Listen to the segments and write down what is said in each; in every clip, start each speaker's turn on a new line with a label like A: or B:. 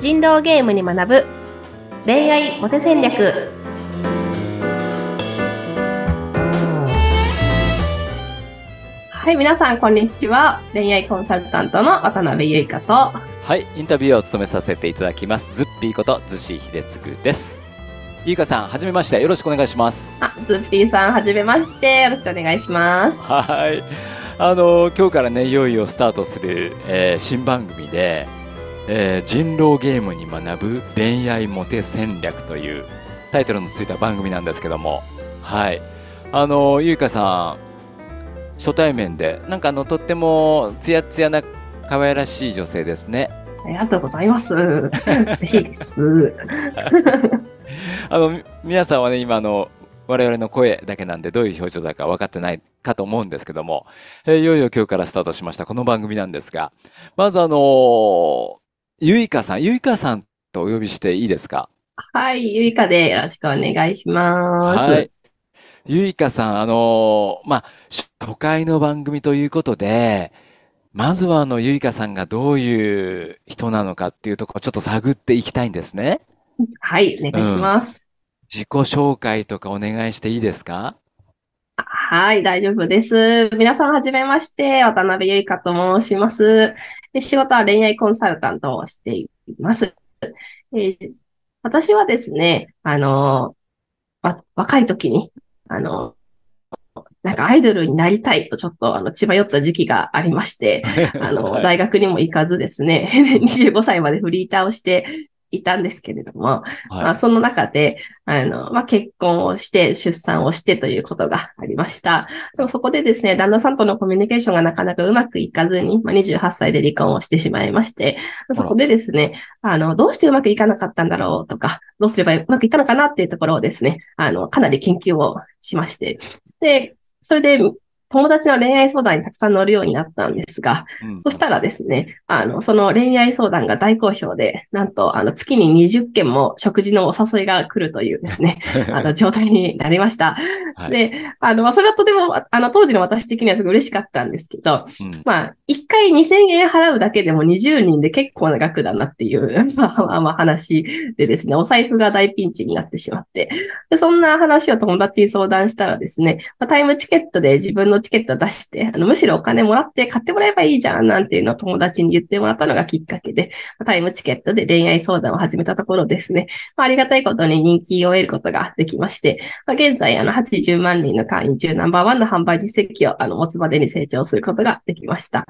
A: 人狼ゲームに学ぶ。恋愛モテ戦略。はい皆さんこんにちは。恋愛コンサルタントの渡辺由香と。
B: はい、インタビューを務めさせていただきます、ズッピーこと、ズシ秀嗣です。ゆうかさん、はじめまして、よろしくお願いします。
A: あズッピーさんはじめまして。よろしくお願いします。
B: はい。あの、今日からね、いよいよスタートする、えー新番組で、えー人狼ゲームに学ぶ恋愛モテ戦略というタイトルのついた番組なんですけども、はい。あの、ゆうかさん、初対面で、なんかあの、とってもツヤツヤな可愛らしい女性ですね。
A: ありがとうございます。嬉しいです。
B: あの、み皆さんはね、今あの、我々の声だけなんでどういう表情だか分かってないかと思うんですけども、えーいよいよ今日からスタートしましたこの番組なんですが、まずあのーゆいかさん、ゆいかさんとお呼びしていいですか？
A: はいゆいかでよろしくお願いします、
B: はい。ゆいかさん、あのーまあ、初回の番組ということで、まずはあの、ゆいかさんがどういう人なのかっていうところをちょっと探っていきたいんですね。
A: はい、お願いします。
B: 自己紹介とかお願いしていいですか？
A: はい、大丈夫です。皆さん、はじめまして。渡辺ゆいかと申します。で仕事は恋愛コンサルタントをしています。えー私はですね、あの、わ若い時に、あの、なんかアイドルになりたいとちょっとあの血迷った時期がありまして、あの、
B: はい
A: 大学にも行かずですね、25歳までフリーターをしていたんですけれども、まあ、
B: は
A: その中で、あの、まあ、結婚をして、出産をしてということがありました。でもそこでですね、旦那さんとのコミュニケーションがなかなかうまくいかずに、まあ、28歳で離婚をしてしまいまして、そこでですね、あの、どうしてうまくいかなかったんだろうとか、どうすればうまくいったのかなっていうところをですね、あの、かなり研究をしまして、で、それで、友達の恋愛相談にたくさん乗るようになったんですが、
B: い。うん
A: そしたらですね、あの、その恋愛相談が大好評で、なんと、あの、月に20件も食事のお誘いが来るというですね、あの、状態になりました。
B: はい
A: で、あの、まあそれはとても、あの、当時の私的にはすごい嬉しかったんですけど、
B: うん
A: まあ、1回2000円払うだけでも20人で結構な額だなっていう、まあまあまあ話でですね、お財布が大ピンチになってしまって、でそんな話を友達に相談したらですね、まあタイムチケットで自分のチケット出して、あのむしろお金もらって買ってもらえばいいじゃんなんていうのを友達に言ってもらったのがきっかけで、タイムチケットで恋愛相談を始めたところですね、まあ、ありがたいことに人気を得ることができまして、まあ、現在あの80万人の会員中ナンバーワンの販売実績をあの持つまでに成長することができました。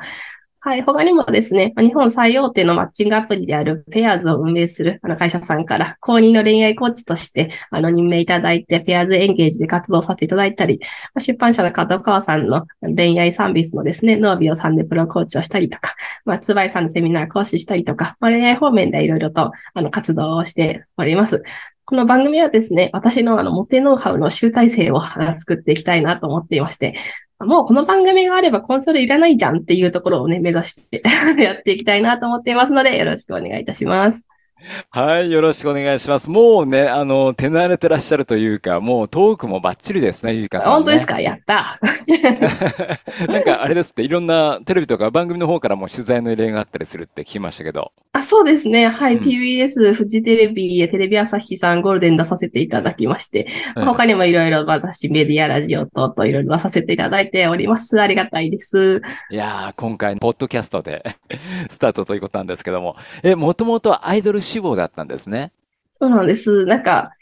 A: はい。他にもですね、日本最大手のマッチングアプリであるペアーズを運営するあの会社さんから公認の恋愛コーチとしてあの任命いただいてペアーズエンゲージで活動させていただいたり、出版社の角川さんの恋愛サービスのですね、ノービオさんでプロコーチをしたりとか、まあ、つばいさんのセミナー講師したりとか、まあ、恋愛方面でいろいろとあの活動をしております。この番組はですね、私のあの、モテノウハウの集大成を作っていきたいなと思っていまして、もうこの番組があればコンソールいらないじゃんっていうところをね、目指して やっていきたいなと思っていますので、よろしくお願いいたします。
B: はい、よろしくお願いします。もうね、あの、手慣れてらっしゃるというか、もうトークもバッチリですね、ゆいかさん、ね。
A: 本当ですか？やった
B: なんかあれですって、いろんなテレビとか番組の方からも取材の依頼があったりするって聞きましたけど。
A: あそうですね。はい。
B: うん
A: TBS、フジテレビ、テレビ朝日さん、ゴールデン出させていただきまして、
B: うん
A: 他にもいろいろまあ雑誌、メディア、ラジオ等々いろいろ出させていただいております。ありがたいです。
B: いやー、今回、ポッドキャストで スタートということなんですけども。え、もともとアイドル志望だったんですね。
A: そうなんです。なんか、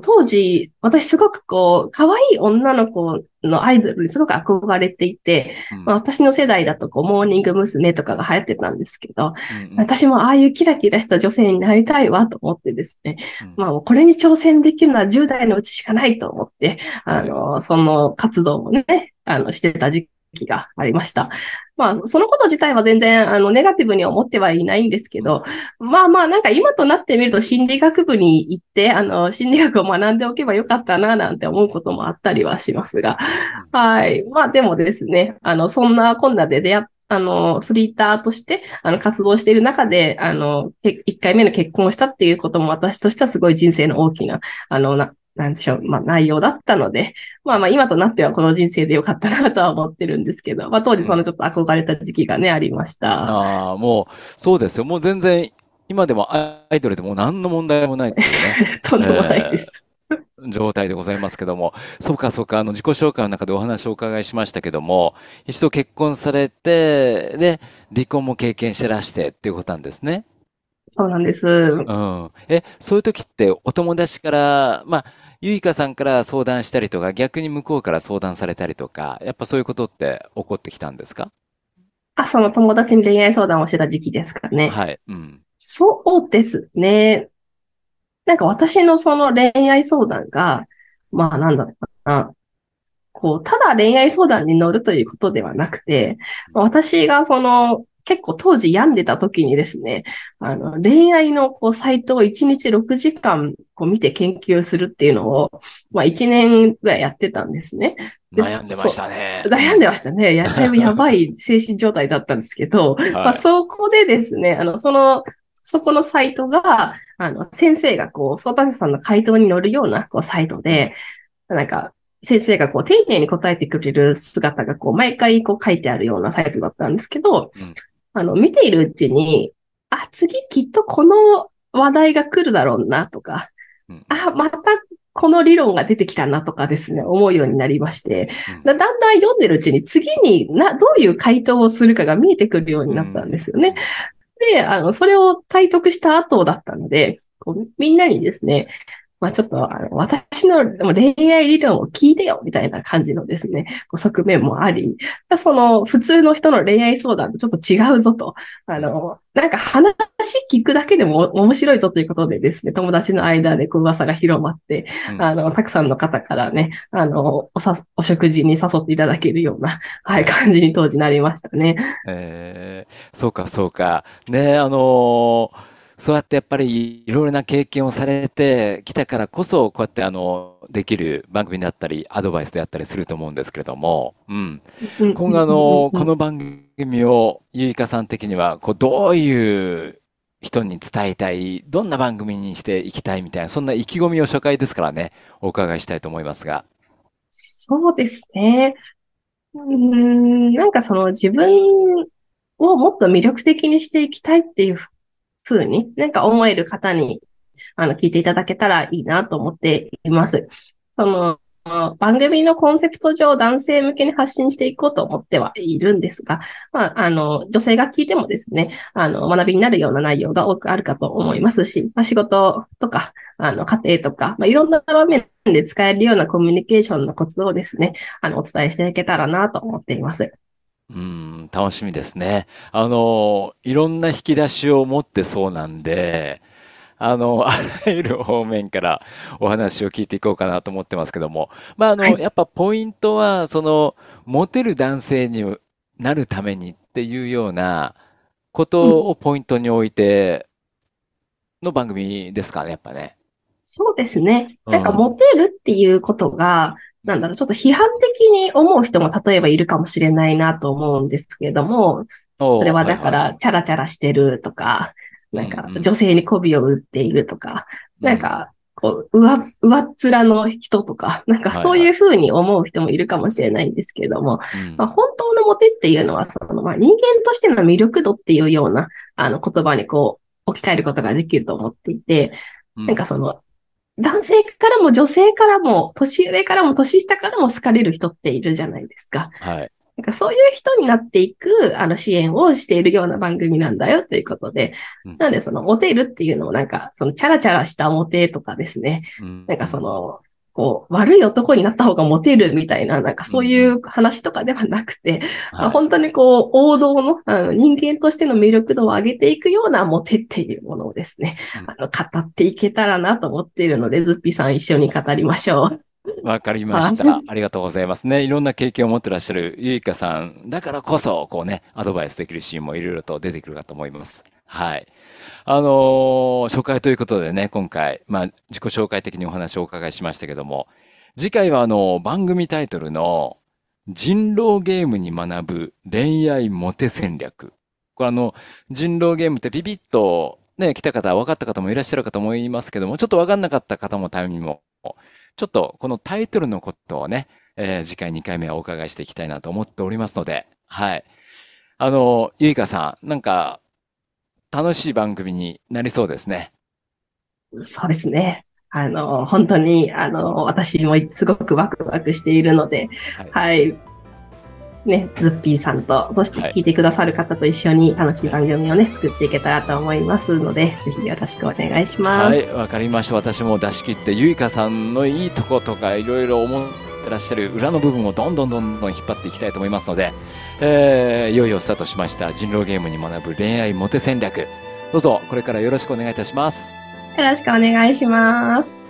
A: 当時、私すごくこう、可愛い女の子のアイドルにすごく憧れていて、
B: うん。
A: まあ、私の世代だとこう、モーニング娘。とかが流行ってたんですけど、
B: うんうん。
A: 私もああいうキラキラした女性になりたいわと思ってですね、
B: うん。
A: まあこれに挑戦できるのは10代のうちしかないと思って、あの、その活動をね、あの、してた時期がありました。まあ、そのこと自体は全然、あの、ネガティブに思ってはいないんですけど、まあまあ、なんか今となってみると心理学部に行って、あの、心理学を学んでおけばよかったな、なんて思うこともあったりはしますが、はい。まあでもですね、あの、そんなこんなで出会っあの、フリーターとして、あの、活動している中で、あの、け一回目の結婚をしたっていうことも私としてはすごい人生の大きな、あの、な、なんでしょう、まあ内容だったので、まあまあ今となってはこの人生でよかったなとは思ってるんですけど、まあ当時そのちょっと憧れた時期がね、ありました。
B: ああ、もう、そうですよ。もう全然、今でもアイドルでも何の問題もないっていうね。
A: とんでもないです。
B: 状態でございますけども、そうかそうか、あの自己紹介の中でお話をお伺いしましたけども、一度結婚されて、で、離婚も経験してらしてっていうことなんですね。
A: そうなんです。
B: うん。え、そういう時ってお友達から、まあ、ゆいかさんから相談したりとか、逆に向こうから相談されたりとか、やっぱそういうことって起こってきたんですか？
A: あ、その友達に恋愛相談をしてた時期ですかね。
B: はい。うん。
A: そうですね。なんか私のその恋愛相談が、まあなんだろうな。こう、ただ恋愛相談に乗るということではなくて、私がその結構当時病んでた時にですね、あの、恋愛のこうサイトを1日6時間こう見て研究するっていうのを、まあ1年ぐらいやってたんですね。
B: 悩んでましたね。
A: 悩んでましたね。や、だいぶやばい精神状態だったんですけど、はい、まあそこでですね、あの、その、そこのサイトが、あの、先生がこう、相談者さんの回答に乗るようなこうサイトで、なんか、先生がこう、丁寧に答えてくれる姿がこう、毎回こう書いてあるようなサイトだったんですけど、うんあの、見ているうちに、あ、次きっとこの話題が来るだろうなとか、うん、あ、またこの理論が出てきたなとかですね、思うようになりまして、だんだん読んでるうちに次にな、どういう回答をするかが見えてくるようになったんですよね。うん、で、あの、それを体得した後だったので、こうみんなにですね、まあちょっと、あの、私の恋愛理論を聞いてよ、みたいな感じのですね、側面もあり、その、普通の人の恋愛相談とちょっと違うぞと、あの、なんか話聞くだけでも面白いぞということでですね、友達の間でこう噂が広まって、うん、あの、たくさんの方からね、あの、おさ、お食事に誘っていただけるような、はい、感じに当時なりましたね。
B: えー、そうか、そうか。ね、あのーそうやってやっぱりいろいろな経験をされてきたからこそ、こうやってあの、できる番組だったり、アドバイスであったりすると思うんですけれども、うん。今後あの、この番組を、ゆいかさん的には、こう、どういう人に伝えたい、どんな番組にしていきたいみたいな、そんな意気込みを初回ですからね、お伺いしたいと思いますが。
A: そうですね。うん、なんかその自分をもっと魅力的にしていきたいっていうふうに、なんか思える方に、あの、聞いていただけたらいいなと思っています。その、番組のコンセプト上男性向けに発信していこうと思ってはいるんですが、まあ、あの、女性が聞いてもですね、あの、学びになるような内容が多くあるかと思いますし、まあ、仕事とか、あの、家庭とか、まあ、いろんな場面で使えるようなコミュニケーションのコツをですね、あの、お伝えしていけたらなと思っています。
B: うん、楽しみですね。あの、いろんな引き出しを持ってそうなんで、あの、あらゆる方面からお話を聞いていこうかなと思ってますけども、まあ、あの、やっぱポイントは、その、モテる男性になるためにっていうようなことをポイントに置いての番組ですかね、やっぱね。
A: そうですね。なんか、モテるっていうことが、なんだろう、ちょっと批判的に思う人も例えばいるかもしれないなと思うんですけども、それはだから、チャラチャラしてるとか、なんか、女性に媚びを売っているとか、なんか、こう、上、上っ面の人とか、なんかそういうふうに思う人もいるかもしれないんですけれども、まあ、本当のモテっていうのは、その、まあ、人間としての魅力度っていうような、あの、言葉にこう、置き換えることができると思っていて、なんかその、男性からも女性からも、年上からも年下からも好かれる人っているじゃないですか。
B: はい。
A: なんかそういう人になっていく、あの支援をしているような番組なんだよということで、うん、なのでそのモテるっていうのもなんか、そのチャラチャラしたモテとかですね、うん、なんかその、こう、悪い男になった方がモテるみたいな、なんかそういう話とかではなくて、はい、本当にこう、王道のあの人間としての魅力度を上げていくようなモテっていうものをですね、うん、あの、語っていけたらなと思っているので、ズッピさん一緒に語りましょう。
B: わかりました。ありがとうございますね。いろんな経験を持ってらっしゃるゆいかさんだからこそ、こうね、アドバイスできるシーンもいろいろと出てくるかと思います。はい。あのー、紹介ということでね、今回、まあ、自己紹介的にお話をお伺いしましたけども、次回はあの、番組タイトルの人狼ゲームに学ぶ恋愛モテ戦略。これあの、人狼ゲームってピピッとね、来た方、分かった方もいらっしゃるかと思いますけども、ちょっと分かんなかった方もためにも、ちょっとこのタイトルのことをね、えー、次回2回目はお伺いしていきたいなと思っておりますので、はい。あの、ゆいかさん、なんか、楽しい番組になりそうですね。
A: そうですね。あの、本当に、あの、私もすごくワクワクしているので、はい、はいね、ズッピーさんと、そして聞いてくださる方と一緒に楽しい番組をね、作っていけたらと思いますので、ぜひよろしくお願いします。
B: はい、わかりました。私も出し切って、ゆいかさんのいいとことか、いろいろ思ってらっしゃる裏の部分をどんどんどんどん引っ張っていきたいと思いますので、えー、いよいよスタートしました人狼ゲームに学ぶ恋愛モテ戦略。どうぞ、これからよろしくお願いいたします。
A: よろしくお願いします。